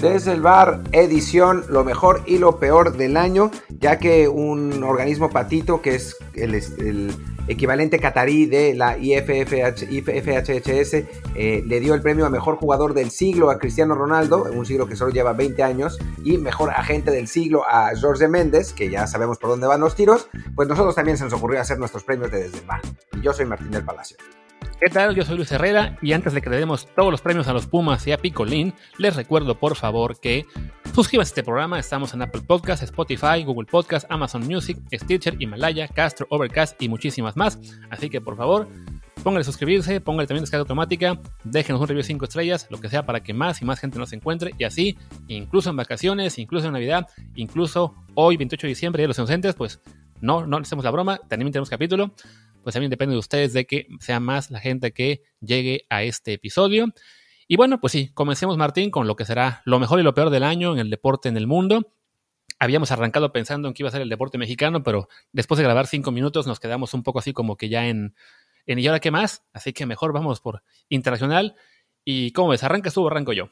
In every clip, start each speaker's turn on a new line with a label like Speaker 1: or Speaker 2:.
Speaker 1: Desde el bar, edición, lo mejor y lo peor del año, ya que un organismo patito, que es el, equivalente catarí de la IFFH, IFFHS, eh, le dio el premio a mejor jugador del siglo a Cristiano Ronaldo, un siglo que solo lleva 20 años, y mejor agente del siglo a Jorge Méndez, que ya sabemos por dónde van los tiros, pues nosotros también se nos ocurrió hacer nuestros premios de Desde el bar. Y yo soy Martín del Palacio.
Speaker 2: ¿Qué tal? Yo soy Luis Herrera y antes de que le demos todos los premios a los Pumas y a Picolín, les recuerdo por favor que suscríbanse a este programa. Estamos en Apple Podcasts, Spotify, Google Podcasts, Amazon Music, Stitcher, Himalaya, Castro, Overcast y muchísimas más. Así que por favor, pónganle suscribirse, pónganle también descarga automática, déjenos un review de 5 estrellas, lo que sea para que más y más gente nos encuentre y así, incluso en vacaciones, incluso en Navidad, incluso hoy 28 de diciembre, de los inocentes, pues no, no hacemos la broma, también tenemos capítulo pues también depende de ustedes de que sea más la gente que llegue a este episodio. Y bueno, pues sí, comencemos Martín con lo que será lo mejor y lo peor del año en el deporte en el mundo. Habíamos arrancado pensando en que iba a ser el deporte mexicano, pero después de grabar cinco minutos nos quedamos un poco así como que ya en, en ¿y ahora qué más? Así que mejor vamos por internacional. ¿Y cómo ves? ¿Arrancas tú o arranco yo?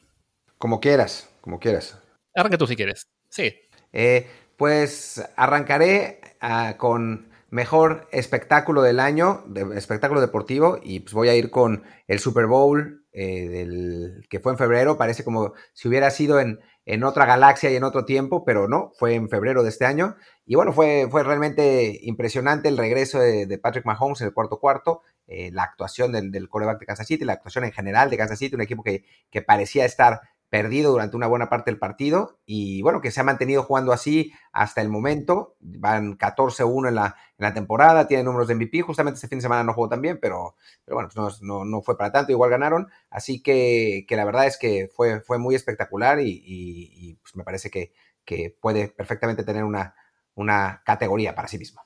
Speaker 1: Como quieras, como quieras.
Speaker 2: Arranca tú si quieres. Sí.
Speaker 1: Eh, pues arrancaré ah, con mejor espectáculo del año, de, espectáculo deportivo, y pues voy a ir con el Super Bowl eh, que fue en febrero, parece como si hubiera sido en, en, otra galaxia y en otro tiempo, pero no, fue en febrero de este año. Y bueno, fue, fue realmente impresionante el regreso de, Patrick Mahomes en el cuarto cuarto, eh, la actuación del, del coreback de Kansas City, la actuación en general de Kansas City, un equipo que, que parecía estar perdido durante una buena parte del partido y bueno, que se ha mantenido jugando así hasta el momento. Van 14-1 en la, en la temporada, tienen números de MVP. Justamente este fin de semana no jugó tan bien, pero, pero bueno, pues no, no, fue para tanto, igual ganaron. Así que, que la verdad es que fue, fue muy espectacular y, pues me parece que, que, puede perfectamente tener una, una categoría para sí mismo.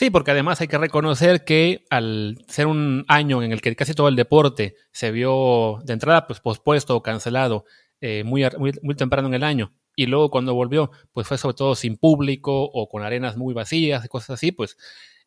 Speaker 2: Sí, porque además hay que reconocer que al ser un año en el que casi todo el deporte se vio de entrada pues pospuesto o cancelado eh, muy, muy, temprano en el año y luego cuando volvió pues fue sobre todo sin público o con arenas muy vacías y cosas así, pues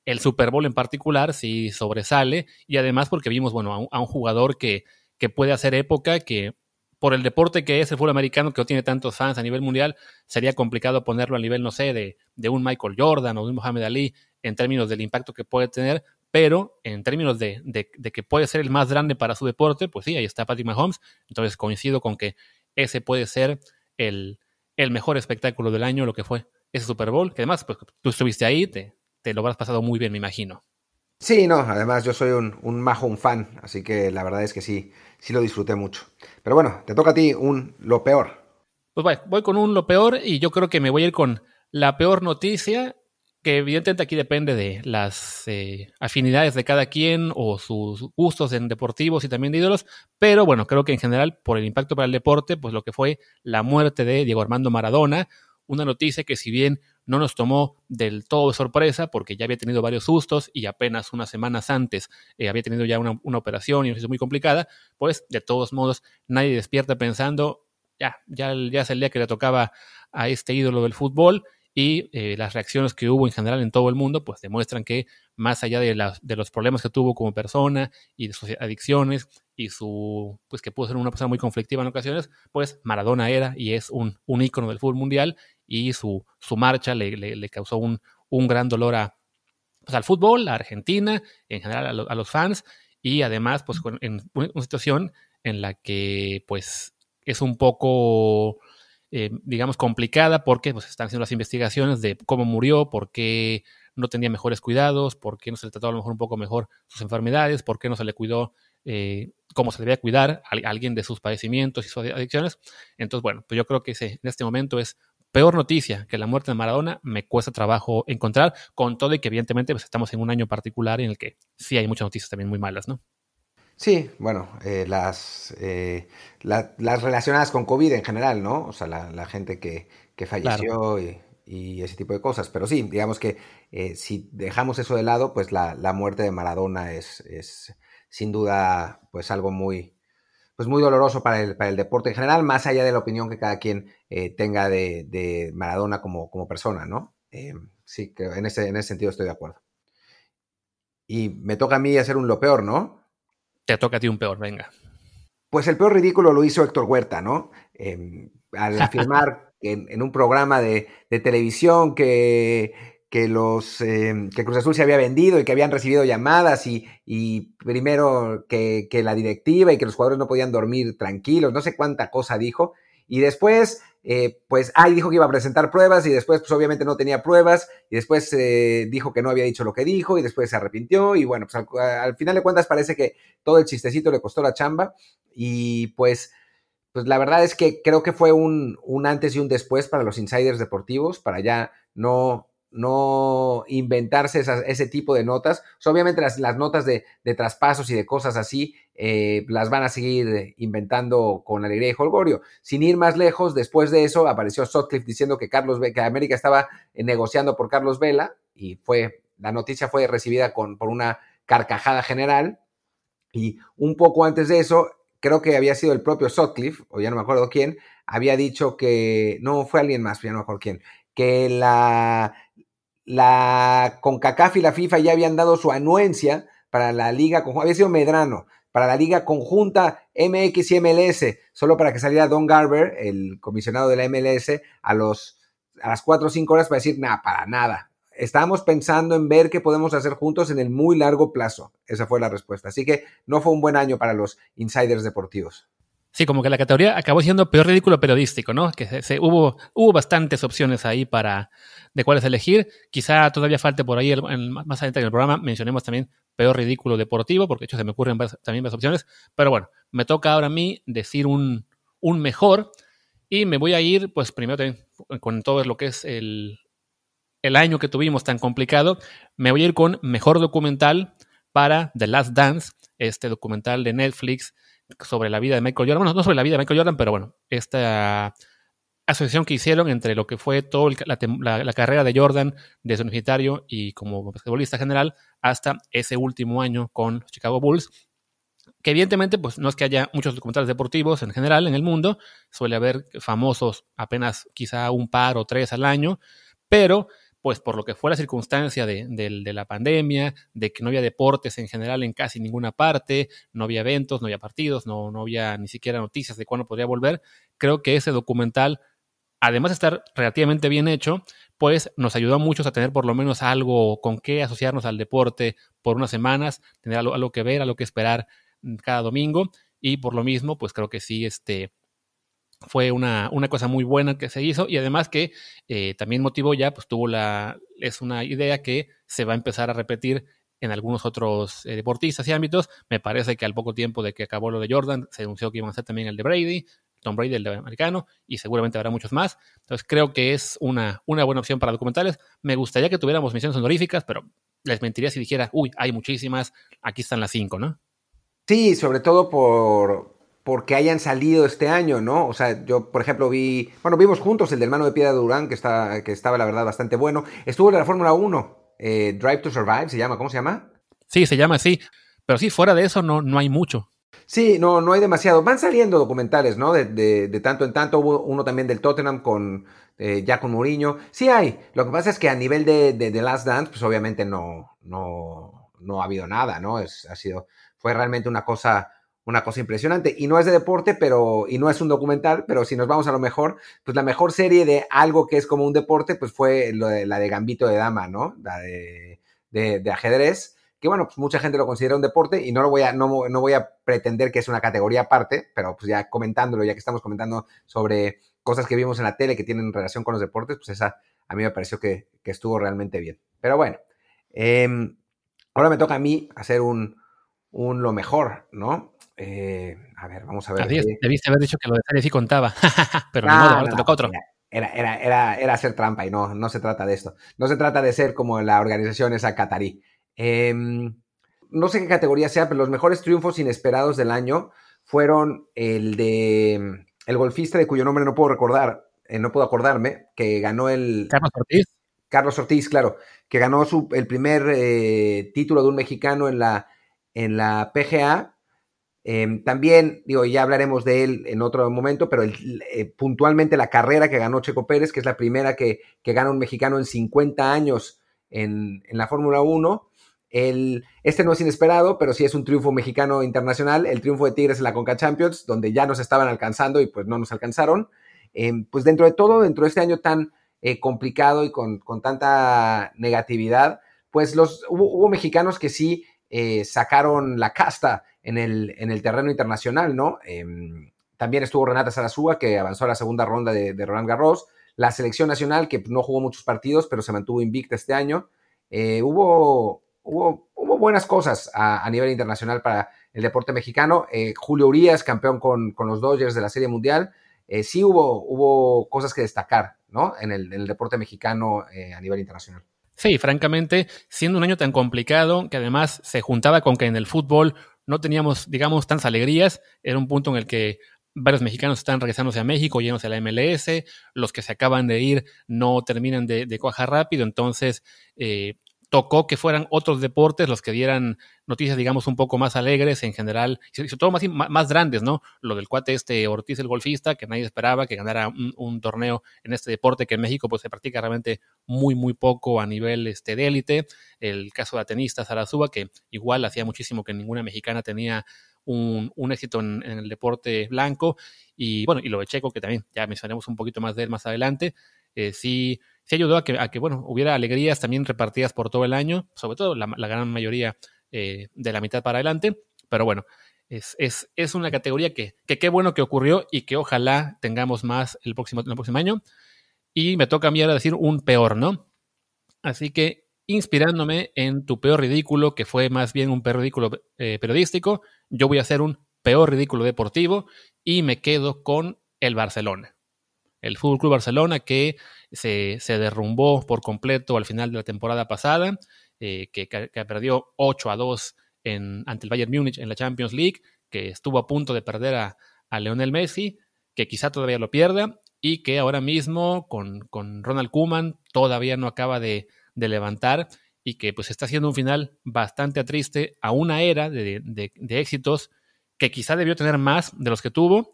Speaker 2: el Super Bowl en particular sí sobresale y además porque vimos bueno a un, jugador que, que puede hacer época, que por el deporte que es el fútbol americano, que no tiene tantos fans a nivel mundial, sería complicado ponerlo a nivel, no sé, de, de un Michael Jordan o de un Muhammad Ali en términos del impacto que puede tener, pero en términos de, de, que puede ser el más grande para su deporte, pues sí, ahí está Patrick Mahomes. Entonces coincido con que ese puede ser el, el mejor espectáculo del año, lo que fue ese Super Bowl, que además pues, tú estuviste ahí, te, te lo habrás pasado muy bien, me imagino.
Speaker 1: Sí, no, además yo soy un, un Mahomes fan, así que la verdad es que sí, sí lo disfruté mucho. Pero bueno, te toca a ti un lo peor.
Speaker 2: Pues bueno, voy con un lo peor y yo creo que me voy a ir con la peor noticia que evidentemente aquí depende de las eh, afinidades de cada quien o sus gustos en deportivos y también de ídolos, pero bueno, creo que en general por el impacto para el deporte, pues lo que fue la muerte de Diego Armando Maradona, una noticia que si bien no nos tomó del todo de sorpresa porque ya había tenido varios sustos y apenas unas semanas antes eh, había tenido ya una, operación y una muy complicada, pues de todos modos nadie despierta pensando, ya, ya, ya es el día que le tocaba a este ídolo del fútbol y eh, las reacciones que hubo en general en todo el mundo, pues demuestran que más allá de, de, los problemas que tuvo como persona y de sus adicciones y su, pues que pudo ser una persona muy conflictiva en ocasiones, pues Maradona era y es un, un ícono del fútbol mundial y su, su marcha le, le, causó un, un, gran dolor a, pues, al fútbol, a Argentina, en general a, los fans y además pues en una situación en la que pues es un poco eh, digamos, complicada porque pues, están haciendo las investigaciones de cómo murió, por qué no tenía mejores cuidados, por qué no se le trató a lo mejor un poco mejor sus enfermedades, por qué no se le cuidó eh, cómo se debía cuidar a alguien de sus padecimientos y sus adicciones. Entonces, bueno, pues yo creo que en este momento es peor noticia que la muerte de Maradona, me cuesta trabajo encontrar, con todo y que evidentemente pues, estamos en un año particular en el que sí hay muchas noticias también muy malas, ¿no?
Speaker 1: Sí, bueno, eh, las, eh, las relacionadas con COVID en general, ¿no? O sea, la, gente que, que falleció y, ese tipo de cosas. Pero sí, digamos que eh, si dejamos eso de lado, pues la, la muerte de Maradona es, es, sin duda pues algo muy, pues muy doloroso para el, para el deporte en general, más allá de la opinión que cada quien tenga de, de, Maradona como, como persona, ¿no? sí, que en ese, en ese sentido estoy de acuerdo. Y me toca a mí hacer un lo peor, ¿no?
Speaker 2: Te toca a ti un peor, venga.
Speaker 1: pues el peor ridículo lo hizo Héctor Huerta, ¿no? Em, al afirmar en, un programa de, televisión que, que los em, que Cruz Azul se había vendido y que habían recibido llamadas y, primero que, que, la directiva y que los jugadores no podían dormir tranquilos, no sé cuánta cosa dijo. Y después eh, pues ahí dijo que iba a presentar pruebas y después pues obviamente no tenía pruebas y después eh, dijo que no había dicho lo que dijo y después se arrepintió y bueno, pues al, final de cuentas parece que todo el chistecito le costó la chamba y pues, pues la verdad es que creo que fue un, un antes y un después para los insiders deportivos, para ya no no inventarse ese tipo de notas. obviamente las, notas de, traspasos y de cosas así eh, las van a seguir inventando con alegría y holgorio. Sin ir más lejos, después de eso apareció Sutcliffe diciendo que, Carlos, que América estaba negociando por Carlos Vela y fue, la noticia fue recibida con, por una carcajada general. Y un poco antes de eso, creo que había sido el propio Sutcliffe, o ya no me acuerdo quién, había dicho que, no, fue alguien más, ya no me acuerdo quién, que la, la CONCACAF y la FIFA ya habían dado su anuencia para la liga conjunta, había sido Medrano, para la liga conjunta MX y MLS, solo para que saliera Don Garber, el comisionado de la MLS, a, los, a las 4 o 5 horas para decir, nada, para nada. Estábamos pensando en ver qué podemos hacer juntos en el muy largo plazo. Esa fue la respuesta. Así que no fue un buen año para los insiders deportivos.
Speaker 2: Sí, como que la categoría acabó siendo peor ridículo periodístico, ¿no? Que se, hubo, hubo bastantes opciones ahí para de cuáles elegir. Quizá todavía falte por ahí, más adelante en el programa, mencionemos también peor ridículo deportivo, porque de hecho se me ocurren también más opciones. Pero bueno, me toca ahora a mí decir un, un mejor y me voy a ir, pues primero también con todo lo que es el, el año que tuvimos tan complicado, me voy a ir con mejor documental para The Last Dance, este documental de Netflix sobre la vida de Michael Jordan. Bueno, no sobre la vida de Michael Jordan, pero bueno, esta asociación que hicieron entre lo que fue toda la, carrera de Jordan desde universitario y como basquetbolista general hasta ese último año con los Chicago Bulls. Que evidentemente, pues no es que haya muchos documentales deportivos en general en el mundo, suele haber famosos apenas quizá un par o tres al año, pero pues por lo que fue la circunstancia de, la pandemia, de que no había deportes en general en casi ninguna parte, no había eventos, no había partidos, no, no había ni siquiera noticias de cuándo podría volver, creo que ese documental, además de estar relativamente bien hecho, pues nos ayudó a muchos a tener por lo menos algo con qué asociarnos al deporte por unas semanas, tener algo, algo que ver, algo que esperar cada domingo, y por lo mismo, pues creo que sí, este, fue una, una, cosa muy buena que se hizo y además que eh, también motivó ya, pues tuvo la, es una idea que se va a empezar a repetir en algunos otros eh, deportistas y ámbitos. Me parece que al poco tiempo de que acabó lo de Jordan, se anunció que iban a hacer también el de Brady, Tom Brady, el de americano, y seguramente habrá muchos más. Entonces creo que es una, una buena opción para documentales. Me gustaría que tuviéramos misiones honoríficas, pero les mentiría si dijera, uy, hay muchísimas, aquí están las cinco, ¿no?
Speaker 1: Sí, sobre todo por, porque hayan salido este año, ¿no? O sea, yo, por ejemplo, vi, bueno, vimos juntos el del mano de piedra de Durán, que, está, que estaba, la verdad, bastante bueno. Estuvo en la Fórmula 1, eh, Drive to Survive, ¿se llama? ¿Cómo se llama?
Speaker 2: Sí, se llama así. Pero sí, fuera de eso no, no hay mucho.
Speaker 1: Sí, no, no hay demasiado. Van saliendo documentales, ¿no? De, de, tanto en tanto. Hubo uno también del Tottenham con eh, ya con Mourinho. Sí hay. Lo que pasa es que a nivel de, de, Last Dance, pues obviamente no, no, no ha habido nada, ¿no? Es, ha sido, fue realmente una cosa una cosa impresionante. Y no es de deporte, pero, y no es un documental, pero si nos vamos a lo mejor, pues la mejor serie de algo que es como un deporte, pues fue de, la de Gambito de Dama, ¿no? La de, de, ajedrez, que bueno, pues mucha gente lo considera un deporte y no lo voy a, no, no voy a pretender que es una categoría aparte, pero pues ya comentándolo, ya que estamos comentando sobre cosas que vimos en la tele que tienen relación con los deportes, pues esa a mí me pareció que, que estuvo realmente bien. Pero bueno, em, ahora me toca a mí hacer un, un lo mejor, ¿no? Eh, a ver, vamos a ver.
Speaker 2: Debiste haber dicho que lo de serie sí contaba, pero no, ahora te toca otro.
Speaker 1: Era, era, era, era, hacer trampa y no, no se trata de esto. No se trata de ser como la organización esa catarí. Em, no sé qué categoría sea, pero los mejores triunfos inesperados del año fueron el de el golfista de cuyo nombre no puedo recordar, eh, no puedo acordarme, que ganó el...
Speaker 2: Carlos Ortiz.
Speaker 1: Carlos Ortiz, claro, que ganó su, el primer eh, título de un mexicano en la, en la PGA Em, también, digo, ya hablaremos de él en otro momento, pero eh, puntualmente la carrera que ganó Checo Pérez, que es la primera que, gana un mexicano en 50 años en, la Fórmula 1. El, este no es inesperado, pero sí es un triunfo mexicano internacional, el triunfo de Tigres en la Conca Champions, donde ya nos estaban alcanzando y pues no nos alcanzaron. Em, pues dentro de todo, dentro de este año tan eh, complicado y con, con, tanta negatividad, pues los, hubo, mexicanos que sí eh, sacaron la casta en el, en el terreno internacional, ¿no? Em, también estuvo Renata Sarazúa, que avanzó a la segunda ronda de, Roland Garros. La selección nacional, que no jugó muchos partidos, pero se mantuvo invicta este año. Eh, hubo, hubo, hubo, buenas cosas a, nivel internacional para el deporte mexicano. Eh, Julio Urias, campeón con, los Dodgers de la Serie Mundial. Eh, sí hubo, hubo cosas que destacar ¿no? en el deporte mexicano a nivel internacional.
Speaker 2: Sí, francamente, siendo un año tan complicado, que además se juntaba con que en el fútbol no teníamos, digamos, tantas alegrías, era un punto en el que varios mexicanos están regresándose a México, yéndose a la MLS, los que se acaban de ir no terminan de, de cuajar rápido, entonces eh, tocó que fueran otros deportes los que dieran noticias, digamos, un poco más alegres en general, y sobre todo más, más grandes, ¿no? Lo del cuate este Ortiz, el golfista, que nadie esperaba que ganara un, torneo en este deporte que en México pues se practica realmente muy, muy poco a nivel este, de élite. El caso de la tenista que igual hacía muchísimo que ninguna mexicana tenía un, éxito en, el deporte blanco. Y bueno, y lo de Checo, que también ya mencionaremos un poquito más de él más adelante, eh, sí sí ayudó a que, a que, bueno, hubiera alegrías también repartidas por todo el año, sobre todo la, gran mayoría eh, de la mitad para adelante, pero bueno, es, es, es una categoría que, que, qué bueno que ocurrió y que ojalá tengamos más el próximo, el próximo año. Y me toca a mí ahora decir un peor, ¿no? Así que inspirándome en tu peor ridículo, que fue más bien un peor ridículo eh, periodístico, yo voy a hacer un peor ridículo deportivo y me quedo con el Barcelona el Fútbol Club Barcelona que se, derrumbó por completo al final de la temporada pasada, eh, que, perdió 8 a 2 en, ante el Bayern Múnich en la Champions League, que estuvo a punto de perder a, a Leonel Messi, que quizá todavía lo pierda, y que ahora mismo con, Ronald Kuman todavía no acaba de, levantar y que pues está haciendo un final bastante triste a una era de, éxitos que quizá debió tener más de los que tuvo,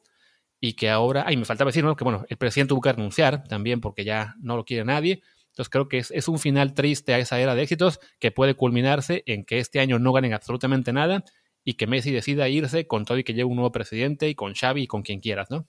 Speaker 2: y que ahora, ay, me faltaba decir, ¿no? que bueno, el presidente tuvo que renunciar también porque ya no lo quiere nadie. Entonces creo que es, es, un final triste a esa era de éxitos que puede culminarse en que este año no ganen absolutamente nada y que Messi decida irse con todo y que lleve un nuevo presidente y con Xavi y con quien quieras, ¿no?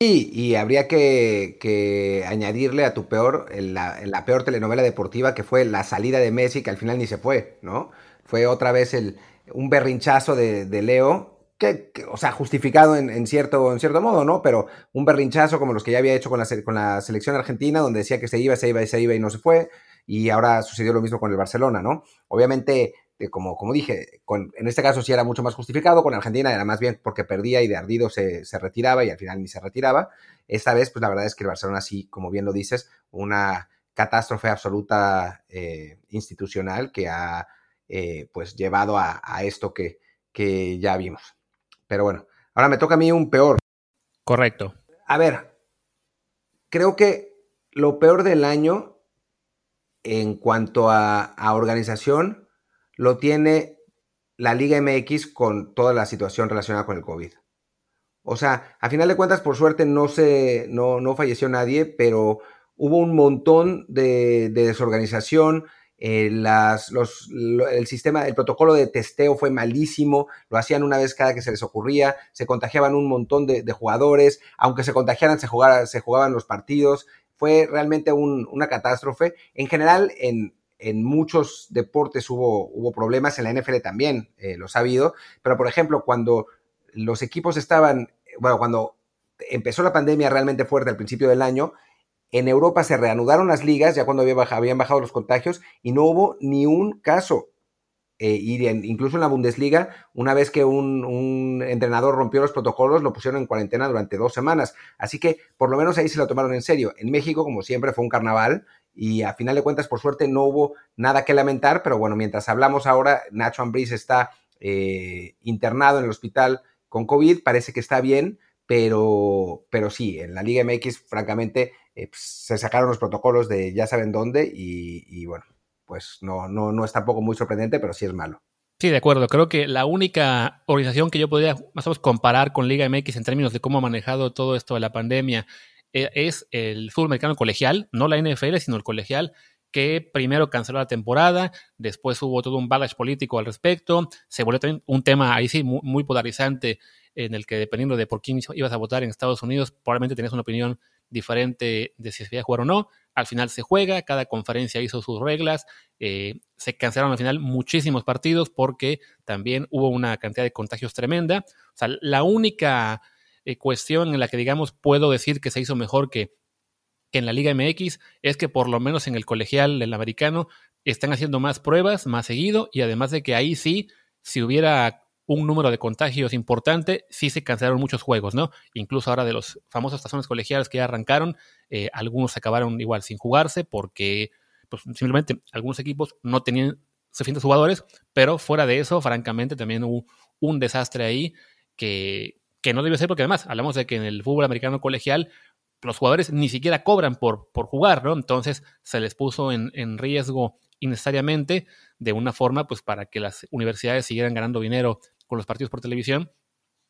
Speaker 1: Sí, y habría que, que añadirle a tu peor, la, la, peor telenovela deportiva que fue la salida de Messi, que al final ni se fue, ¿no? Fue otra vez el, un berrinchazo de, de Leo que, o sea, justificado en, cierto, en cierto modo, ¿no? Pero un berrinchazo como los que ya había hecho con la, con la selección argentina, donde decía que se iba, se iba y se iba y no se fue, y ahora sucedió lo mismo con el Barcelona, ¿no? Obviamente, eh, como, dije, en este caso sí era mucho más justificado, con Argentina era más bien porque perdía y de ardido se, retiraba y al final ni se retiraba. Esta vez, pues la verdad es que el Barcelona sí, como bien lo dices, una catástrofe absoluta eh, institucional que ha eh, pues llevado a, esto que ya vimos. Pero bueno, ahora me toca a mí un peor.
Speaker 2: Correcto.
Speaker 1: A ver, creo que lo peor del año en cuanto a, organización lo tiene la Liga MX con toda la situación relacionada con el COVID. O sea, a final de cuentas, por suerte, no, se, no, no falleció nadie, pero hubo un montón de, de desorganización, eh, el sistema, el protocolo de testeo fue malísimo, lo hacían una vez cada que se les ocurría, se contagiaban un montón de, jugadores, aunque se contagiaran, se, se jugaban los partidos, fue realmente una catástrofe. En general, en, muchos deportes hubo, hubo problemas, en la NFL también eh, los ha habido, pero por ejemplo, cuando los equipos estaban, bueno, cuando empezó la pandemia realmente fuerte al principio del año, en Europa se reanudaron las ligas, ya cuando habían bajado los contagios, y no hubo ni un caso. Eh, incluso en la Bundesliga, una vez que un, entrenador rompió los protocolos, lo pusieron en cuarentena durante dos semanas. Así que por lo menos ahí se lo tomaron en serio. En México, como siempre, fue un carnaval y a final de cuentas, por suerte, no hubo nada que lamentar. Pero bueno, mientras hablamos ahora, Nacho Ambriz está eh, internado en el hospital con COVID, parece que está bien, pero, pero sí, en la Liga MX, francamente, eh, pues, se sacaron los protocolos de ya saben dónde y, bueno, pues no, no, no es tampoco muy sorprendente, pero sí es malo.
Speaker 2: Sí, de acuerdo. Creo que la única organización que yo podría más o menos comparar con Liga MX en términos de cómo ha manejado todo esto de la pandemia eh, es el fútbol americano colegial, no la NFL, sino el colegial, que primero canceló la temporada, después hubo todo un bagaje político al respecto, se volvió también un tema ahí sí muy, polarizante en el que dependiendo de por quién ibas a votar en Estados Unidos, probablemente tenías una opinión diferente de si se iba a jugar o no. Al final se juega, cada conferencia hizo sus reglas, eh, se cancelaron al final muchísimos partidos porque también hubo una cantidad de contagios tremenda. O sea, la única eh, cuestión en la que, digamos, puedo decir que se hizo mejor que, que en la Liga MX es que por lo menos en el colegial del americano están haciendo más pruebas, más seguido, y además de que ahí sí, si hubiera un número de contagios importante, sí se cancelaron muchos juegos, ¿no? Incluso ahora de los famosos tazones colegiales que ya arrancaron, eh, algunos acabaron igual sin jugarse porque pues, simplemente algunos equipos no tenían suficientes jugadores, pero fuera de eso, francamente, también hubo un desastre ahí que, que no debe ser porque además hablamos de que en el fútbol americano colegial los jugadores ni siquiera cobran por, por jugar, ¿no? Entonces se les puso en, en riesgo innecesariamente de una forma pues para que las universidades siguieran ganando dinero con los partidos por televisión.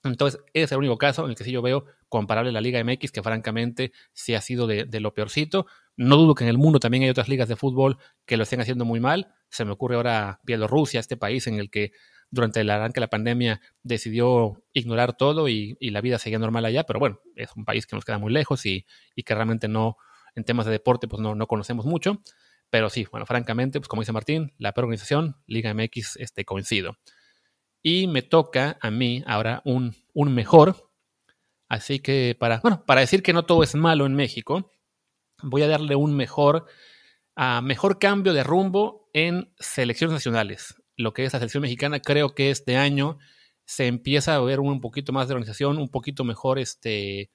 Speaker 2: Entonces, ese es el único caso en el que sí yo veo comparable a la Liga MX, que francamente sí ha sido de, lo peorcito. No dudo que en el mundo también hay otras ligas de fútbol que lo estén haciendo muy mal. Se me ocurre ahora Bielorrusia, este país en el que durante el arranque de la pandemia decidió ignorar todo y, la vida seguía normal allá, pero bueno, es un país que nos queda muy lejos y, que realmente no, en temas de deporte, pues no, no conocemos mucho. Pero sí, bueno, francamente, pues como dice Martín, la peor organización, Liga MX, este, coincido. Y me toca a mí ahora un, un mejor. Así que para, bueno, para decir que no todo es malo en México, voy a darle un mejor, a mejor cambio de rumbo en selecciones nacionales. Lo que es la selección mexicana, creo que este año se empieza a ver un poquito más de organización, un poquito mejor este,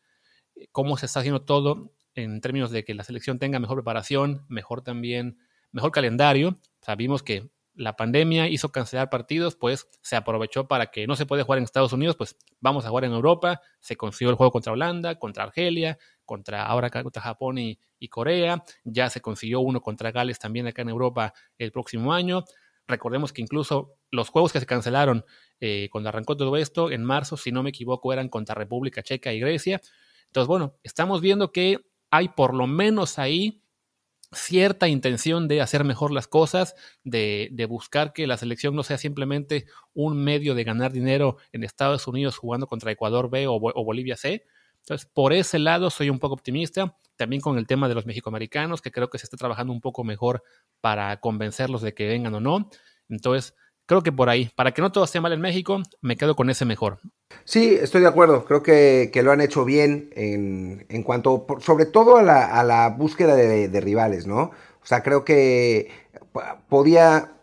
Speaker 2: cómo se está haciendo todo en términos de que la selección tenga mejor preparación, mejor también, mejor calendario. Sabimos que la pandemia hizo cancelar partidos, pues se aprovechó para que no se puede jugar en Estados Unidos, pues vamos a jugar en Europa, se consiguió el juego contra Holanda, contra Argelia, contra ahora contra Japón y, Corea, ya se consiguió uno contra Gales también acá en Europa el próximo año. Recordemos que incluso los juegos que se cancelaron eh, cuando arrancó todo esto, en marzo, si no me equivoco, eran contra República Checa y Grecia. Entonces, bueno, estamos viendo que hay por lo menos ahí cierta intención de hacer mejor las cosas, de, buscar que la selección no sea simplemente un medio de ganar dinero en Estados Unidos jugando contra Ecuador B o, Bolivia C. Entonces, por ese lado soy un poco optimista. También con el tema de los mexicoamericanos, que creo que se está trabajando un poco mejor para convencerlos de que vengan o no. Entonces, creo que por ahí, para que no todo esté mal en México, me quedo con ese mejor.
Speaker 1: Sí, estoy de acuerdo. Creo que, lo han hecho bien en, en cuanto, sobre todo a la, a la búsqueda de, rivales, ¿no? O sea, creo que podía,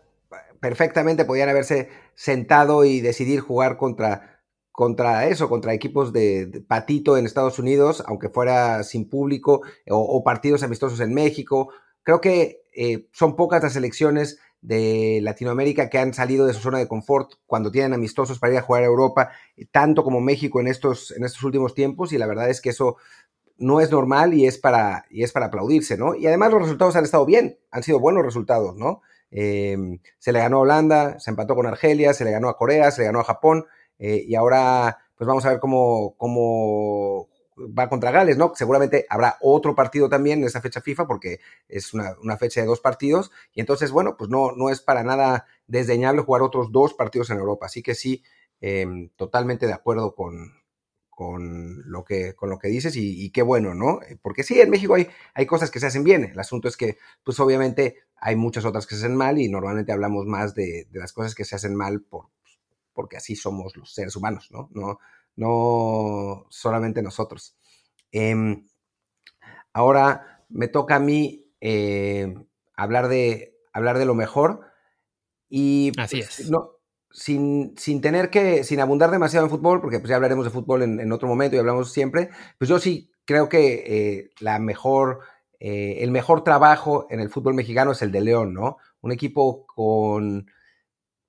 Speaker 1: perfectamente podían haberse sentado y decidir jugar contra, contra eso, contra equipos de, patito en Estados Unidos, aunque fuera sin público, o, partidos amistosos en México. Creo que eh, son pocas las elecciones de Latinoamérica que han salido de su zona de confort cuando tienen amistosos para ir a jugar a Europa, tanto como México en estos, en estos últimos tiempos, y la verdad es que eso no es normal y es para, y es para aplaudirse, ¿no? Y además los resultados han estado bien, han sido buenos resultados, ¿no? Em, se le ganó a Holanda, se empató con Argelia, se le ganó a Corea, se le ganó a Japón, eh, y ahora pues vamos a ver cómo, cómo va contra Gales, ¿no? Seguramente habrá otro partido también en esa fecha FIFA porque es una, fecha de dos partidos y entonces, bueno, pues no, no es para nada desdeñable jugar otros dos partidos en Europa. Así que sí, em, totalmente de acuerdo con, con, lo que, con lo que dices y, qué bueno, ¿no? Porque sí, en México hay, hay cosas que se hacen bien. El asunto es que, pues obviamente hay muchas otras que se hacen mal y normalmente hablamos más de, las cosas que se hacen mal por, porque así somos los seres humanos, ¿no? No, no solamente nosotros. Em, ahora me toca a mí eh, hablar, de, hablar de lo mejor y
Speaker 2: Así pues, es.
Speaker 1: No, sin, sin, tener que, sin abundar demasiado en fútbol, porque pues ya hablaremos de fútbol en, otro momento y hablamos siempre, pues yo sí creo que eh, la mejor, eh, el mejor trabajo en el fútbol mexicano es el de León, ¿no? Un equipo con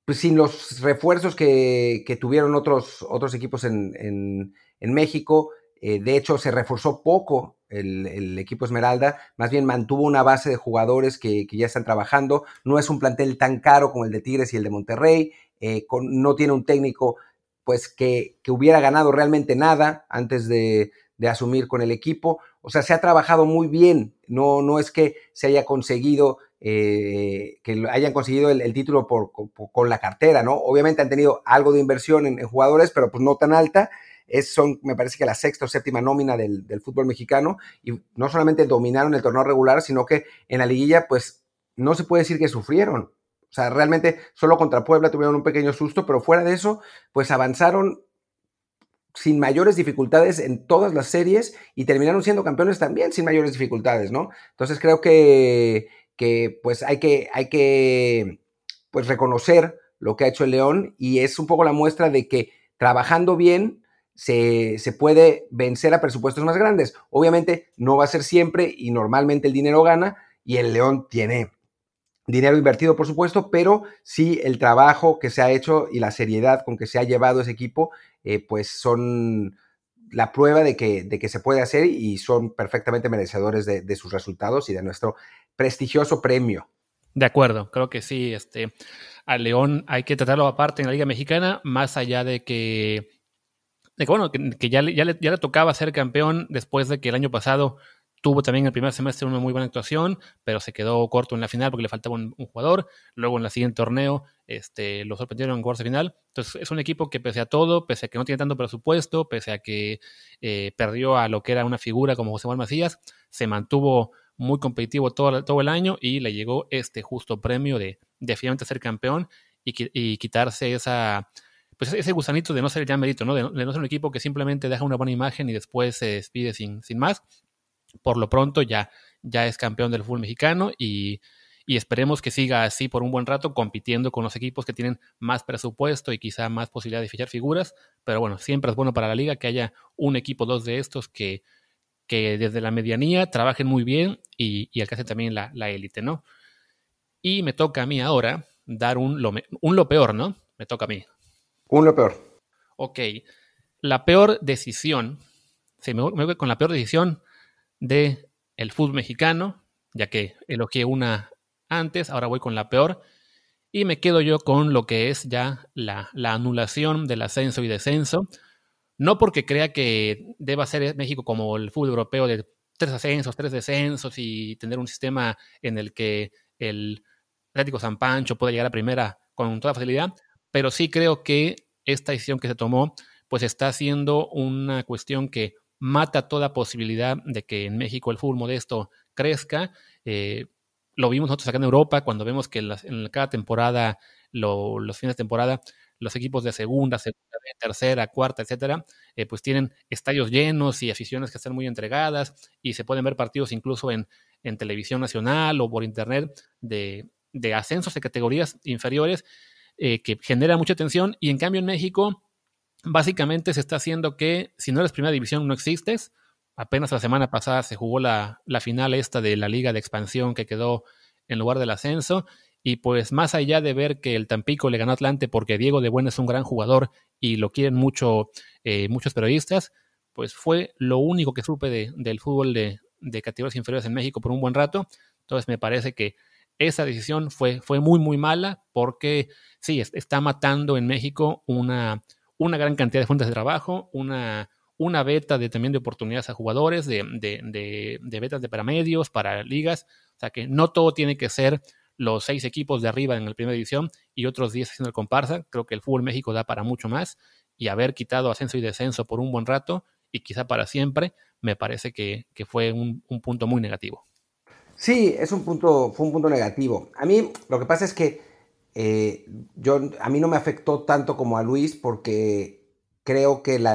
Speaker 1: pues sin los refuerzos que, tuvieron otros, otros equipos en, México. Eh, de hecho, se reforzó poco el, equipo Esmeralda, más bien mantuvo una base de jugadores que, ya están trabajando. No es un plantel tan caro como el de Tigres y el de Monterrey. Eh, no tiene un técnico pues que, hubiera ganado realmente nada antes de, de, asumir con el equipo. O sea, se ha trabajado muy bien. No, no es que se haya conseguido eh, que hayan conseguido el, título por, con la cartera, ¿no? Obviamente han tenido algo de inversión en, jugadores, pero pues no tan alta. Es, son, me parece que la sexta o séptima nómina del, del, fútbol mexicano y no solamente dominaron el torneo regular, sino que en la liguilla, pues no se puede decir que sufrieron. O sea, realmente solo contra Puebla tuvieron un pequeño susto, pero fuera de eso, pues avanzaron sin mayores dificultades en todas las series y terminaron siendo campeones también sin mayores dificultades, ¿no? Entonces creo que, que pues hay que, hay que pues reconocer lo que ha hecho el León y es un poco la muestra de que trabajando bien se, se, puede vencer a presupuestos más grandes. Obviamente no va a ser siempre y normalmente el dinero gana y el León tiene dinero invertido, por supuesto, pero sí el trabajo que se ha hecho y la seriedad con que se ha llevado ese equipo, eh, pues son la prueba de que, de que se puede hacer y son perfectamente merecedores de, sus resultados y de nuestro prestigioso premio.
Speaker 2: De acuerdo, creo que sí. Este, a León hay que tratarlo aparte en la Liga Mexicana, más allá de que, bueno, que, ya, ya, le, ya le tocaba ser campeón después de que el año pasado Tuvo también el primer semestre una muy buena actuación, pero se quedó corto en la final porque le faltaba un, jugador. Luego en el siguiente torneo este, lo sorprendieron en cuartos de final. Entonces es un equipo que pese a todo, pese a que no tiene tanto presupuesto, pese a que eh, perdió a lo que era una figura como José Juan Macías, se mantuvo muy competitivo todo, todo el año y le llegó este justo premio de, de finalmente ser campeón y, quitarse esa, pues ese gusanito de no ser ya mérito, ¿no? De, no ser un equipo que simplemente deja una buena imagen y después se despide sin, sin más por lo pronto ya, ya es campeón del fútbol mexicano y, esperemos que siga así por un buen rato, compitiendo con los equipos que tienen más presupuesto y quizá más posibilidad de fichar figuras. Pero bueno, siempre es bueno para la liga que haya un equipo, dos de estos que, que desde la medianía trabajen muy bien y, y alcancen también la, élite, ¿no? Y me toca a mí ahora dar un lo, un lo peor, ¿no? Me toca a mí.
Speaker 1: Un lo peor.
Speaker 2: Ok. La peor decisión, se me, me voy con la peor decisión de el fútbol mexicano, ya que elogié una antes, ahora voy con la peor, y me quedo yo con lo que es ya la, anulación del ascenso y descenso, no porque crea que deba ser México como el fútbol europeo de tres ascensos, tres descensos y tener un sistema en el que el Atlético San Pancho pueda llegar a primera con toda facilidad, pero sí creo que esta decisión que se tomó pues está siendo una cuestión que mata toda posibilidad de que en México el fútbol modesto crezca. Eh, lo vimos nosotros acá en Europa cuando vemos que en, cada temporada, los fines de temporada, los equipos de segunda, segunda, tercera, cuarta, etcétera, eh, pues tienen estadios llenos y aficiones que están muy entregadas y se pueden ver partidos incluso en, en televisión nacional o por internet de, ascensos de categorías inferiores eh, que genera mucha atención y en cambio en México básicamente se está haciendo que si no eres primera división no existes. Apenas la semana pasada se jugó la, final esta de la liga de expansión que quedó en lugar del ascenso. Y pues más allá de ver que el Tampico le ganó a Atlante porque Diego de Buena es un gran jugador y lo quieren mucho eh, muchos periodistas, pues fue lo único que supe del fútbol de, de, categorías inferiores en México por un buen rato. Entonces me parece que esa decisión fue, fue muy, muy mala porque sí, está matando en México una, una gran cantidad de fuentes de trabajo, una, una beta de, también de oportunidades a jugadores, de, de, de, betas de paramedios, para ligas. O sea que no todo tiene que ser los seis equipos de arriba en la primera división y otros diez haciendo el comparsa. Creo que el fútbol México da para mucho más y haber quitado ascenso y descenso por un buen rato y quizá para siempre, me parece que, fue un, un, punto muy negativo.
Speaker 1: Sí, es un punto, fue un punto negativo. A mí lo que pasa es que eh, yo, a mí no me afectó tanto como a Luis porque creo que el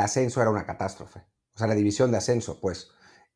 Speaker 1: ascenso era una catástrofe. O sea, la división de ascenso, pues.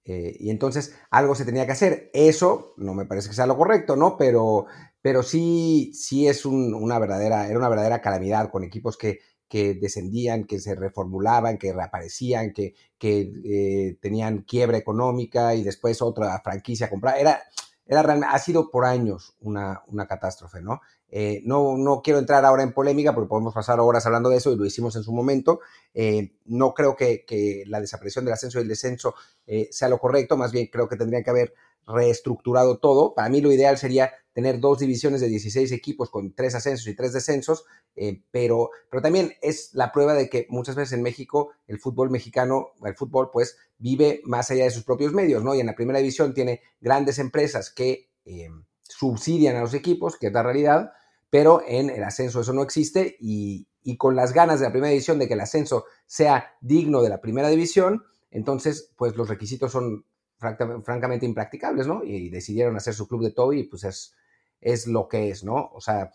Speaker 1: Eh, y entonces algo se tenía que hacer. Eso no me parece que sea lo correcto, ¿no? Pero, pero sí, sí es una verdadera, era una verdadera calamidad con equipos que, que descendían, que se reformulaban, que reaparecían, que, que eh, tenían quiebra económica y después otra franquicia comprada. Era, era ha sido por años una, una catástrofe, ¿no? Eh, ¿no? No quiero entrar ahora en polémica porque podemos pasar horas hablando de eso y lo hicimos en su momento. Eh, no creo que, que, la desaparición del ascenso y el descenso eh, sea lo correcto, más bien creo que tendría que haber reestructurado todo. Para mí lo ideal sería tener dos divisiones de 16 equipos con tres ascensos y tres descensos, eh, pero, pero también es la prueba de que muchas veces en México el fútbol mexicano, el fútbol pues vive más allá de sus propios medios, ¿no? Y en la primera división tiene grandes empresas que eh, subsidian a los equipos, que es la realidad, pero en el ascenso eso no existe y, con las ganas de la primera división de que el ascenso sea digno de la primera división, entonces pues los requisitos son francamente impracticables, ¿no? Y decidieron hacer su club de Toby y pues es, es lo que es, ¿no? O sea,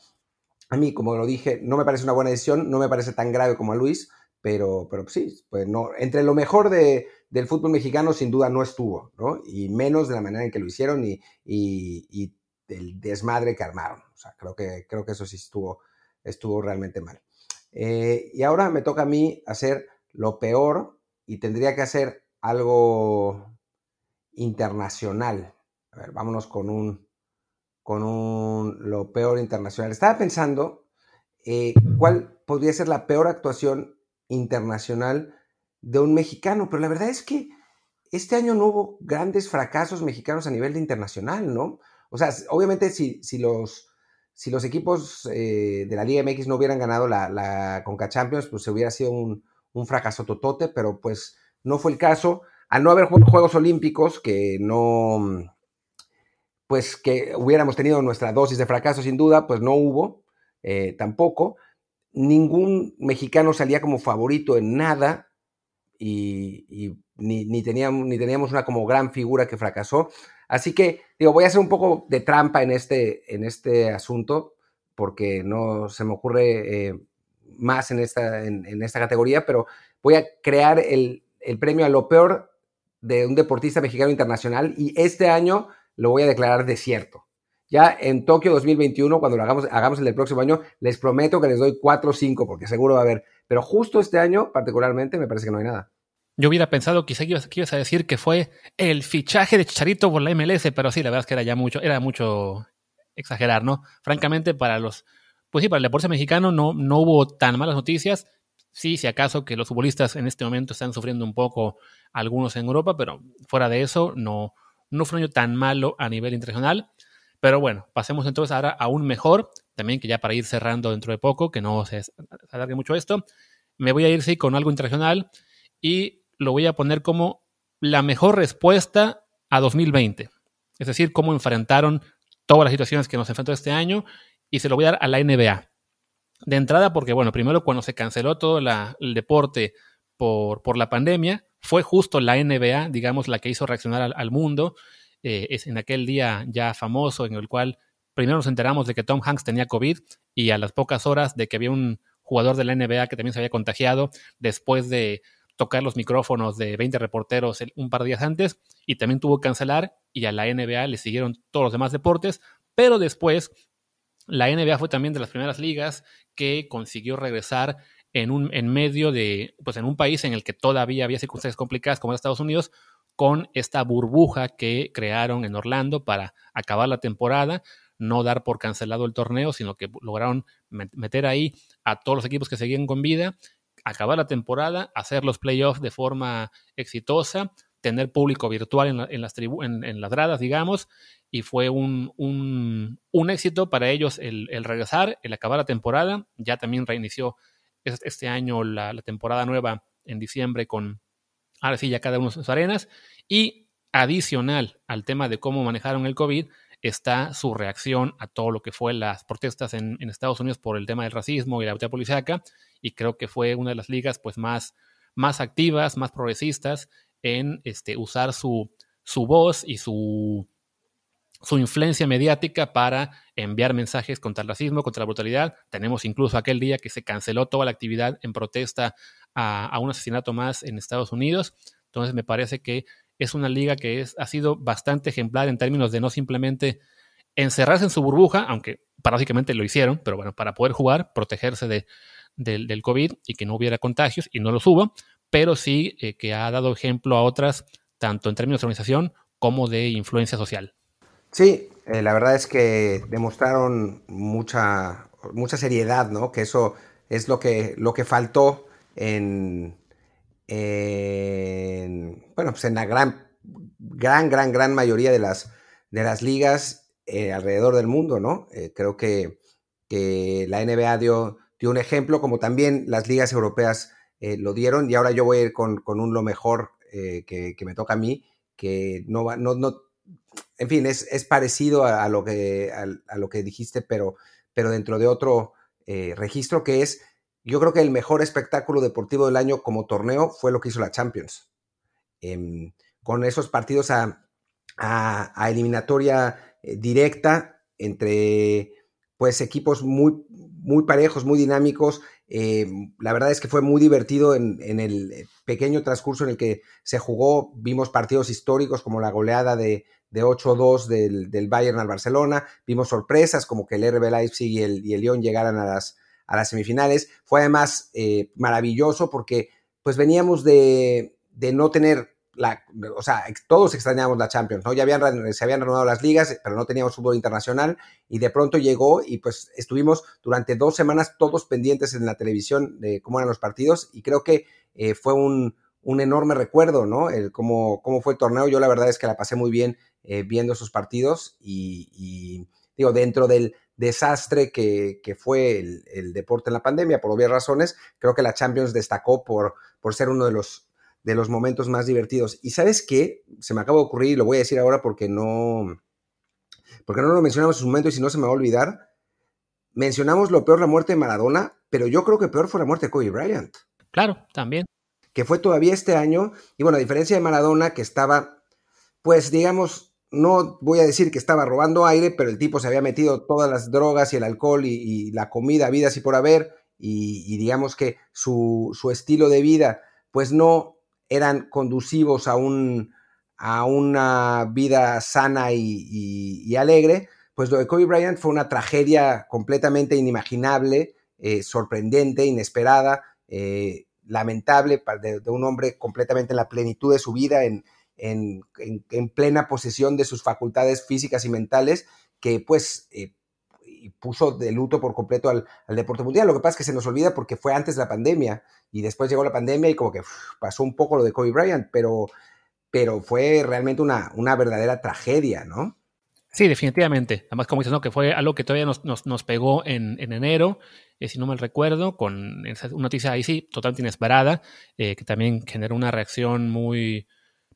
Speaker 1: a mí, como lo dije, no me parece una buena decisión, no me parece tan grave como a Luis, pero, pero sí, pues no, entre lo mejor de, del fútbol mexicano sin duda no estuvo, ¿no? Y menos de la manera en que lo hicieron y, y, el desmadre que armaron. O sea, creo que, creo que eso sí estuvo, estuvo realmente mal. Eh, y ahora me toca a mí hacer lo peor y tendría que hacer algo internacional. A ver, vámonos con un, con un lo peor internacional. Estaba pensando eh, cuál podría ser la peor actuación internacional de un mexicano, pero la verdad es que este año no hubo grandes fracasos mexicanos a nivel internacional, ¿no? O sea, obviamente si, si los, si los equipos eh, de la Liga MX no hubieran ganado la, la Conca Champions, pues se hubiera sido un, un fracaso totote, pero pues no fue el caso. Al no haber Juegos Olímpicos, que no, pues que hubiéramos tenido nuestra dosis de fracaso sin duda, pues no hubo eh, tampoco. Ningún mexicano salía como favorito en nada y, ni, teníamos, ni teníamos una como gran figura que fracasó. Así que, digo, voy a hacer un poco de trampa en este, en este asunto porque no se me ocurre eh, más en esta, en, esta categoría, pero voy a crear el, el premio a lo peor de un deportista mexicano internacional y este año lo voy a declarar desierto. Ya en Tokio 2021, cuando lo hagamos, hagamos el del próximo año, les prometo que les doy 4 o 5, porque seguro va a haber. Pero justo este año, particularmente, me parece que no hay nada.
Speaker 2: Yo hubiera pensado quizá que ibas, a decir que fue el fichaje de Chicharito por la MLS, pero sí, la verdad es que era ya mucho, era mucho exagerar, ¿no? Francamente, para los, pues sí, para el deporte mexicano no, no hubo tan malas noticias. Sí, si acaso que los futbolistas en este momento están sufriendo un poco algunos en Europa, pero fuera de eso no, no fue un año tan malo a nivel internacional. Pero bueno, pasemos entonces ahora a un mejor, también que ya para ir cerrando dentro de poco, que no se alargue mucho esto, me voy a ir sí con algo internacional y lo voy a poner como la mejor respuesta a 2020. Es decir, cómo enfrentaron todas las situaciones que nos enfrentó este año y se lo voy a dar a la NBA. De entrada, porque bueno, primero cuando se canceló todo el deporte por, por la pandemia, fue justo la NBA, digamos, la que hizo reaccionar al, mundo. Eh, es en aquel día ya famoso en el cual primero nos enteramos de que Tom Hanks tenía COVID y a las pocas horas de que había un jugador de la NBA que también se había contagiado después de tocar los micrófonos de 20 reporteros un par de días antes y también tuvo que cancelar y a la NBA le siguieron todos los demás deportes, pero después la NBA fue también de las primeras ligas que consiguió regresar en, un, en medio de, pues en un país en el que todavía había circunstancias complicadas como Estados Unidos, con esta burbuja que crearon en Orlando para acabar la temporada, no dar por cancelado el torneo, sino que lograron meter ahí a todos los equipos que seguían con vida, acabar la temporada, hacer los playoffs de forma exitosa, tener público virtual en, las, en, las gradas, digamos, y fue un, un, éxito para ellos el, el, regresar, el acabar la temporada, ya también reinició este año la, temporada nueva en diciembre con, ahora sí, ya cada uno sus arenas. Y adicional al tema de cómo manejaron el COVID, está su reacción a todo lo que fue las protestas en, Estados Unidos por el tema del racismo y la autoridad policíaca, y creo que fue una de las ligas pues más, más activas, más progresistas en este, usar su, su voz y su, su influencia mediática para enviar mensajes contra el racismo, contra la brutalidad. Tenemos incluso aquel día que se canceló toda la actividad en protesta a, un asesinato más en Estados Unidos. Entonces me parece que es una liga que es, ha sido bastante ejemplar en términos de no simplemente encerrarse en su burbuja, aunque básicamente lo hicieron, pero bueno, para poder jugar, protegerse de, del COVID y que no hubiera contagios y no los hubo, pero sí eh, que ha dado ejemplo a otras, tanto en términos de organización como de influencia social.
Speaker 1: Sí, eh, la verdad es que demostraron mucha, mucha seriedad, ¿no? Que eso es lo que, lo que faltó en, bueno, pues en la gran, gran, gran, gran mayoría de las, de las ligas eh, alrededor del mundo, ¿no? Eh, creo que, que, la NBA dio, dio un ejemplo, como también las ligas europeas lo dieron, y ahora yo voy a ir con, con un lo mejor que, que, me toca a mí, que no, no, no en fin, es, es parecido a, lo que, a, lo que dijiste, pero, pero dentro de otro eh, registro que es, yo creo que el mejor espectáculo deportivo del año como torneo fue lo que hizo la Champions. Em, con esos partidos a, eliminatoria eh, directa entre pues equipos muy, muy parejos, muy dinámicos. Eh, la verdad es que fue muy divertido en, el pequeño transcurso en el que se jugó. Vimos partidos históricos como la goleada de, de 8-2 del, Bayern al Barcelona. Vimos sorpresas como que el RB Leipzig y el, y el Lyon llegaran a las, a las semifinales. Fue además eh, maravilloso porque pues veníamos de, de no tener la, o sea, todos extrañábamos la Champions, ¿no? Ya habían, se habían renovado las ligas, pero no teníamos fútbol internacional y de pronto llegó y pues estuvimos durante dos semanas todos pendientes en la televisión de cómo eran los partidos y creo que eh, fue un, un, enorme recuerdo, ¿no? El cómo, cómo fue el torneo. Yo la verdad es que la pasé muy bien eh, viendo esos partidos y, digo, dentro del desastre que, que fue el, el, deporte en la pandemia, por obvias razones, creo que la Champions destacó por, por ser uno de los de los momentos más divertidos. Y sabes qué, se me acaba de ocurrir y lo voy a decir ahora porque no, porque no lo mencionamos en su momento y si no se me va a olvidar. Mencionamos lo peor la muerte de Maradona, pero yo creo que peor fue la muerte de Kobe Bryant.
Speaker 2: Claro, también.
Speaker 1: Que fue todavía este año. Y bueno, a diferencia de Maradona, que estaba, pues digamos, no voy a decir que estaba robando aire, pero el tipo se había metido todas las drogas y el alcohol y, la comida, vida así por haber, y, digamos que su, su, estilo de vida, pues no, eran conducivos a, un, a una vida sana y, alegre, pues lo de Kobe Bryant fue una tragedia completamente inimaginable, eh, sorprendente, inesperada, eh, lamentable de, un hombre completamente en la plenitud de su vida, en, en, en, plena posesión de sus facultades físicas y mentales, que pues eh, puso de luto por completo al, deporte mundial. Lo que pasa es que se nos olvida porque fue antes de la pandemia y después llegó la pandemia y como que pasó un poco lo de Kobe Bryant, pero, pero fue realmente una, una verdadera tragedia, ¿no?
Speaker 2: Sí, definitivamente. Además, como dices, ¿no? que fue algo que todavía nos, nos, pegó en, en enero, eh, si no mal recuerdo, con una noticia ahí sí, totalmente inesperada, eh, que también generó una reacción muy,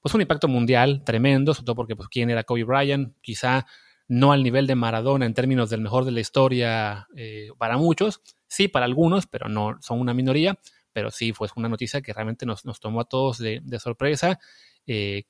Speaker 2: pues un impacto mundial tremendo, sobre todo porque, pues, ¿quién era Kobe Bryant? Quizá no al nivel de Maradona en términos del mejor de la historia eh, para muchos, sí para algunos, pero no son una minoría, pero sí fue una noticia que realmente nos, tomó a todos de, sorpresa. Eh,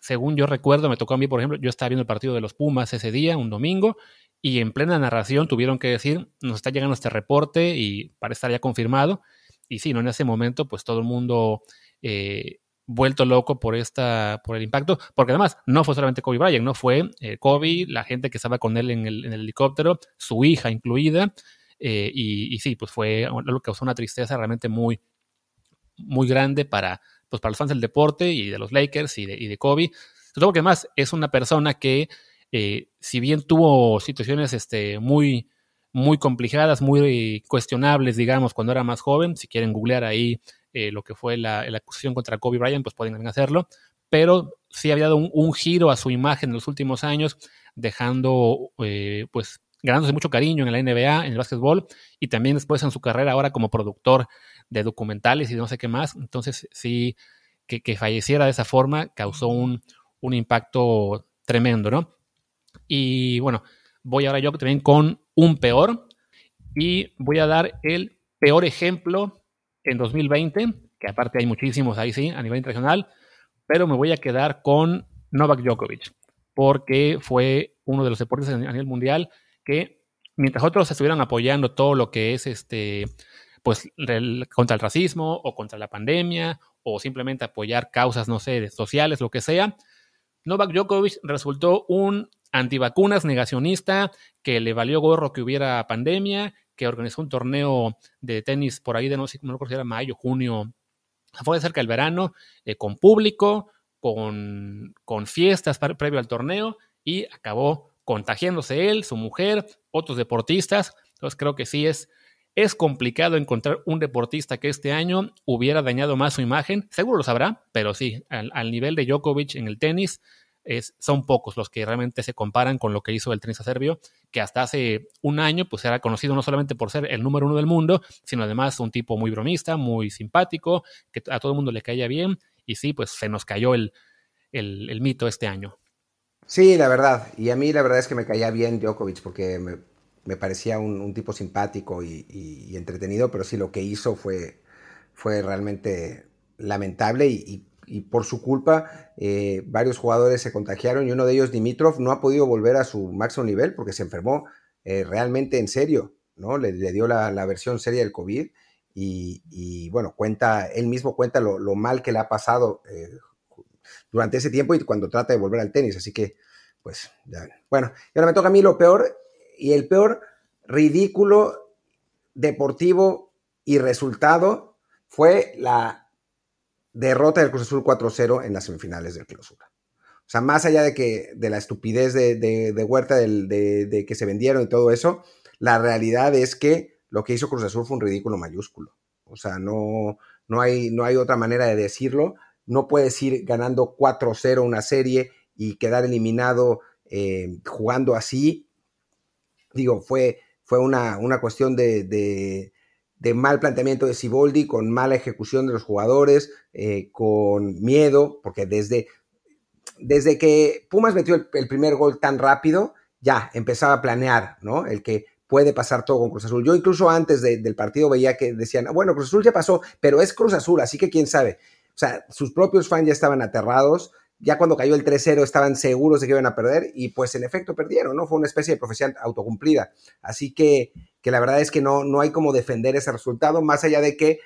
Speaker 2: según yo recuerdo, me tocó a mí, por ejemplo, yo estaba viendo el partido de los Pumas ese día, un domingo, y en plena narración tuvieron que decir, nos está llegando este reporte y para estar ya confirmado. Y sí, ¿no? en ese momento, pues todo el mundo eh, vuelto loco por esta, por el impacto, porque además no fue solamente Kobe Bryant, no fue eh, Kobe, la gente que estaba con él en el, helicóptero, su hija incluida, eh, y, sí, pues fue algo que causó una tristeza realmente muy, muy grande para, pues para los fans del deporte y de los Lakers y de, y de Kobe, sobre todo porque además es una persona que, eh, si bien tuvo situaciones este, muy, muy complicadas, muy cuestionables, digamos, cuando era más joven, si quieren googlear ahí eh, lo que fue la, acusación contra Kobe Bryant, pues pueden hacerlo, pero sí había dado un, giro a su imagen en los últimos años, dejando, eh, pues, ganándose mucho cariño en la NBA, en el básquetbol, y también después en su carrera ahora como productor de documentales y no sé qué más. Entonces, sí, que, falleciera de esa forma causó un, un impacto tremendo, ¿no? Y bueno, voy ahora yo también con un peor, y voy a dar el peor ejemplo en 2020, que aparte hay muchísimos ahí sí, a nivel internacional, pero me voy a quedar con Novak Djokovic, porque fue uno de los deportistas a nivel mundial que mientras otros estuvieran apoyando todo lo que es este pues contra el racismo o contra la pandemia o simplemente apoyar causas, no sé, sociales, lo que sea, Novak Djokovic resultó un antivacunas negacionista que le valió gorro que hubiera pandemia, que organizó un torneo de tenis por ahí de no sé no si era mayo, junio, fue cerca del verano, eh, con público, con, con fiestas previo al torneo y acabó contagiándose él, su mujer, otros deportistas. Entonces creo que sí es, es complicado encontrar un deportista que este año hubiera dañado más su imagen. Seguro lo sabrá, pero sí, al, al nivel de Djokovic en el tenis, son pocos los que realmente se comparan con lo que hizo el tenista serbio, que hasta hace un año pues era conocido no solamente por ser el número uno del mundo, sino además un tipo muy bromista, muy simpático, que a todo el mundo le caía bien, y sí, pues se nos cayó el, el, mito este año.
Speaker 1: Sí, la verdad. Y a mí la verdad es que me caía bien Djokovic porque me, parecía un, tipo simpático y, entretenido, pero sí lo que hizo fue, fue realmente lamentable y, por su culpa eh, varios jugadores se contagiaron y uno de ellos, Dimitrov, no ha podido volver a su máximo nivel porque se enfermó eh, realmente en serio, ¿no? Le, dio la, versión seria del COVID y, bueno, cuenta, él mismo cuenta lo, mal que le ha pasado eh, durante ese tiempo y cuando trata de volver al tenis, así que pues ya. Bueno, y ahora me toca a mí lo peor y el peor ridículo deportivo y resultado fue la derrota del Cruz Azul 4-0 en las semifinales del clausura. O sea, más allá de que de la estupidez de, Huerta, de, que se vendieron y todo eso, la realidad es que lo que hizo Cruz Azul fue un ridículo mayúsculo. O sea, no, no, hay, no hay otra manera de decirlo. No puedes ir ganando 4-0 una serie y quedar eliminado eh, jugando así. Digo, fue, fue una, una cuestión de, de mal planteamiento de Siboldi, con mala ejecución de los jugadores, eh, con miedo, porque desde, desde que Pumas metió el, primer gol tan rápido, ya empezaba a planear, ¿no? El que puede pasar todo con Cruz Azul. Yo incluso antes del partido veía que decían, bueno, Cruz Azul ya pasó, pero es Cruz Azul, así que quién sabe. O sea, sus propios fans ya estaban aterrados, ya cuando cayó el 3-0 estaban seguros de que iban a perder y pues en efecto perdieron, ¿no? Fue una especie de profecía autocumplida. Así que, que la verdad es que no, no hay como defender ese resultado, más allá de que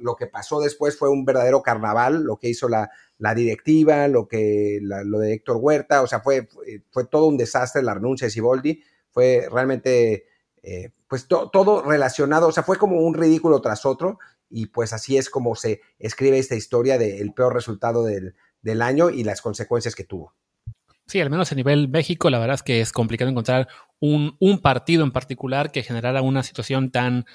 Speaker 1: lo que pasó después fue un verdadero carnaval, lo que hizo la, directiva, lo, que, lo de Héctor Huerta, o sea, fue, fue todo un desastre la renuncia de Siboldi, fue realmente, eh, pues todo relacionado, o sea, fue como un ridículo tras otro y pues así es como se escribe esta historia del peor resultado del del año y las consecuencias que tuvo.
Speaker 2: Sí, al menos a nivel México, la verdad es que es complicado encontrar un, partido en particular que generara una situación tan,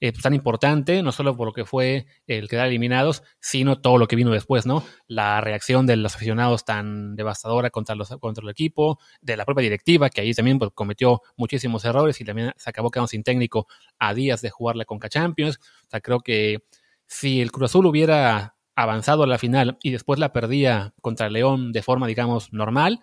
Speaker 2: eh, tan importante, no solo por lo que fue el quedar eliminados, sino todo lo que vino después, ¿no? La reacción de los aficionados tan devastadora contra, los, contra el equipo, de la propia directiva, que ahí también pues, cometió muchísimos errores y también se acabó quedando sin técnico a días de jugar la Conca Champions. O sea, creo que si el Cruz Azul hubiera avanzado a la final y después la perdía contra León de forma, digamos, normal,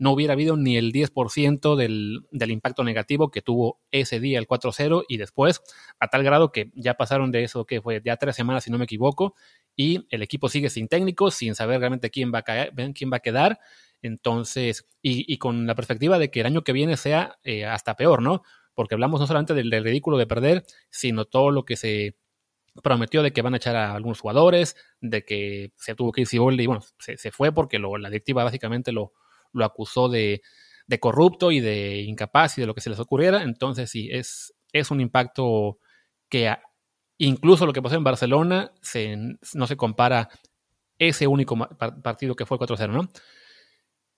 Speaker 2: no hubiera habido ni el 10% del, del, impacto negativo que tuvo ese día el 4-0 y después, a tal grado que ya pasaron de eso, que fue ya tres semanas, si no me equivoco, y el equipo sigue sin técnico, sin saber realmente quién va a, caer, quién va a quedar. Entonces, y, con la perspectiva de que el año que viene sea eh, hasta peor, ¿no? Porque hablamos no solamente del ridículo de perder, sino todo lo que se prometió de que van a echar a algunos jugadores, de que se tuvo que ir Siboldi y bueno, se, fue porque la directiva básicamente lo, lo acusó de, corrupto y de incapaz y de lo que se les ocurriera. Entonces sí, es, es un impacto que incluso lo que pasó en Barcelona no se compara ese único partido que fue 4-0, ¿no?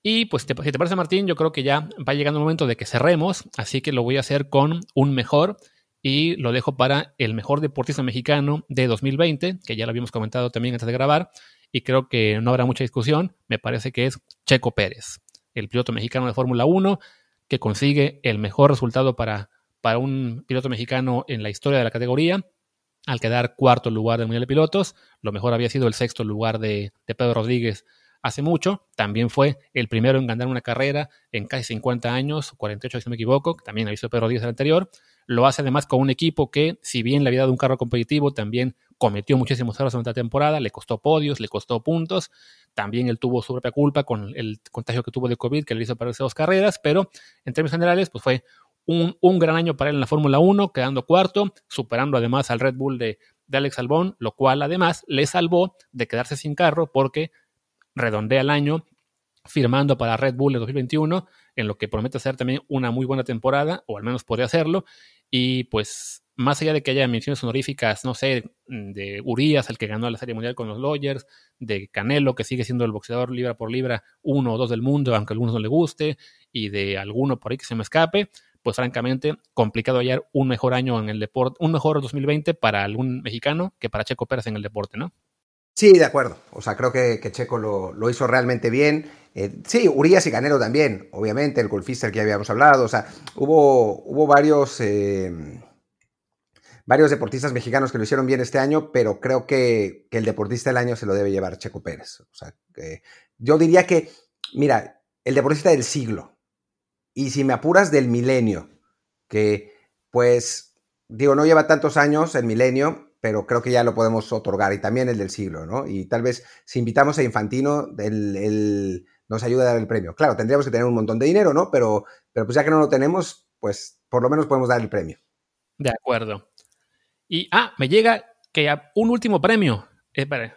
Speaker 2: Y pues si te parece Martín, yo creo que ya va llegando el momento de que cerremos, así que lo voy a hacer con un mejor y lo dejo para el mejor deportista mexicano de 2020, que ya lo habíamos comentado también antes de grabar, y creo que no habrá mucha discusión, me parece que es Checo Pérez, el piloto mexicano de Fórmula 1, que consigue el mejor resultado para, para un piloto mexicano en la historia de la categoría, al quedar cuarto lugar del Mundial de Pilotos, lo mejor había sido el sexto lugar de, Pedro Rodríguez hace mucho, también fue el primero en ganar una carrera en casi 50 años, 48 si no me equivoco, también ha visto Pedro Rodríguez el anterior, lo hace además con un equipo que, si bien la vida de un carro competitivo también cometió muchísimos errores durante la temporada, le costó podios, le costó puntos, también él tuvo su propia culpa con el contagio que tuvo de COVID que le hizo perderse dos carreras, pero en términos generales, pues fue un, gran año para él en la Fórmula 1, quedando cuarto, superando además al Red Bull de, de Alex Albón, lo cual además le salvó de quedarse sin carro porque redondea el año firmando para Red Bull en 2021, en lo que promete ser también una muy buena temporada, o al menos podría hacerlo. Y pues, más allá de que haya menciones honoríficas, no sé, de Urias, el que ganó la Serie Mundial con los Lawyers, de Canelo, que sigue siendo el boxeador libra por libra uno o dos del mundo, aunque a algunos no le guste, y de alguno por ahí que se me escape, pues francamente, complicado hallar un mejor año en el deporte, un mejor 2020 para algún mexicano que para Checo Pérez en el deporte, ¿no?
Speaker 1: Sí, de acuerdo. O sea, creo que, Checo lo, hizo realmente bien. Eh, sí, Urias y Canelo también, obviamente, el golfista que habíamos hablado. O sea, hubo, hubo varios, eh, varios deportistas mexicanos que lo hicieron bien este año, pero creo que, el deportista del año se lo debe llevar Checo Pérez. O sea, yo diría que, mira, el deportista del siglo. Y si me apuras, del milenio. Que, pues, digo, no lleva tantos años el milenio, pero creo que ya lo podemos otorgar. Y también el del siglo, ¿no? Y tal vez si invitamos a Infantino, él, nos ayuda a dar el premio. Claro, tendríamos que tener un montón de dinero, ¿no? Pero, pero pues ya que no lo tenemos, pues por lo menos podemos dar el premio.
Speaker 2: De acuerdo. Y, ah, me llega que un último premio.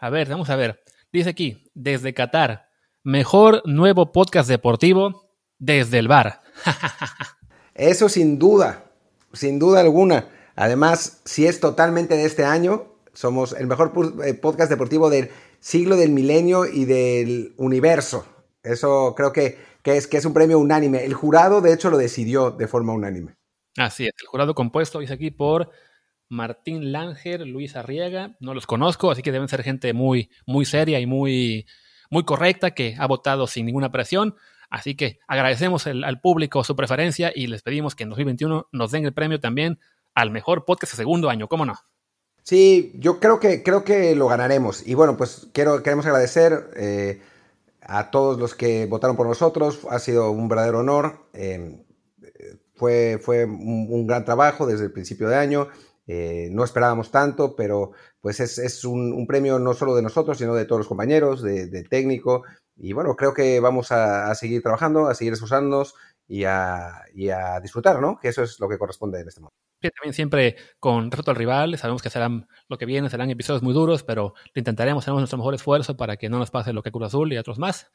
Speaker 2: a ver, vamos a ver. Dice aquí, desde Qatar, mejor nuevo podcast deportivo desde el bar.
Speaker 1: Eso sin duda, sin duda alguna. Además, si es totalmente de este año, somos el mejor eh, podcast deportivo del siglo del milenio y del universo. Eso creo que, que, es, que es un premio unánime. El jurado, de hecho, lo decidió de forma unánime.
Speaker 2: Así es, el jurado compuesto, dice aquí, por Martín Langer, Luis Arriaga, no los conozco, así que deben ser gente muy, muy seria y muy, muy correcta que ha votado sin ninguna presión. Así que agradecemos al público su preferencia y les pedimos que en 2021 nos den el premio también al mejor podcast de segundo año, ¿cómo no?
Speaker 1: Sí, yo creo que, creo que lo ganaremos. Y bueno, pues quiero, queremos agradecer eh, a todos los que votaron por nosotros. Ha sido un verdadero honor. Eh, fue, fue un, gran trabajo desde el principio de año. Eh, no esperábamos tanto, pero pues es, un, premio no solo de nosotros, sino de todos los compañeros, de, técnico. Y bueno, creo que vamos a, seguir trabajando, a seguir esforzándonos y a, disfrutar, ¿no? Que eso es lo que corresponde en este momento.
Speaker 2: también siempre con respecto al rival, sabemos que serán lo que viene, serán episodios muy duros, pero intentaremos, haremos nuestro mejor esfuerzo para que no nos pase lo que Cruz Azul y otros más.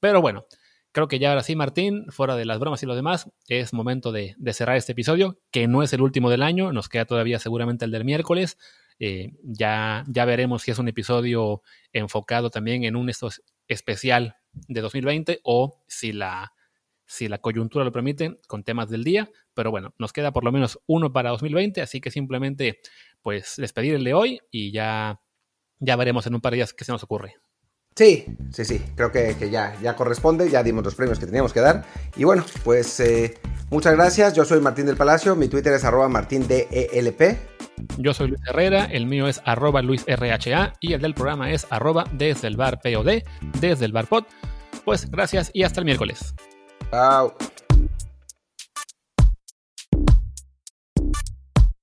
Speaker 2: Pero bueno, Creo que ya ahora sí, Martín, fuera de las bromas y lo demás, es momento de, cerrar este episodio, que no es el último del año, nos queda todavía seguramente el del miércoles. Eh, ya, ya veremos si es un episodio enfocado también en un especial de 2020 o si la, si la coyuntura lo permite, con temas del día. Pero bueno, nos queda por lo menos uno para 2020, así que simplemente pues despedir el de hoy y ya, ya veremos en un par de días qué se nos ocurre.
Speaker 1: Sí, sí, sí, creo que, ya, ya corresponde, ya dimos los premios que teníamos que dar. Y bueno, pues eh, muchas gracias, yo soy Martín del Palacio, mi Twitter es arroba martindelp.
Speaker 2: Yo soy Luis Herrera, el mío es arroba luisrha y el del programa es arroba desde el bar POD, desde el bar pod. Pues gracias y hasta el miércoles.
Speaker 1: Out.